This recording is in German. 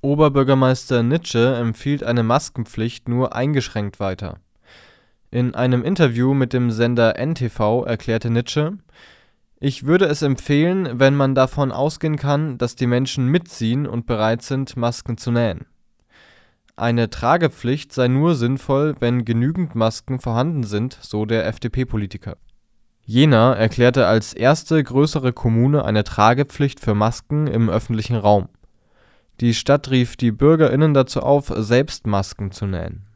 Oberbürgermeister Nitsche empfiehlt eine Maskenpflicht nur eingeschränkt weiter. In einem Interview mit dem Sender NTV erklärte Nitsche: „ Ich würde es empfehlen, wenn man davon ausgehen kann, dass die Menschen mitziehen und bereit sind, Masken zu nähen. Eine Tragepflicht sei nur sinnvoll, wenn genügend Masken vorhanden sind, so der FDP-Politiker. “Jena erklärte als erste größere Kommune eine Tragepflicht für Masken im öffentlichen Raum. Die Stadt rief die BürgerInnen dazu auf, selbst Masken zu nähen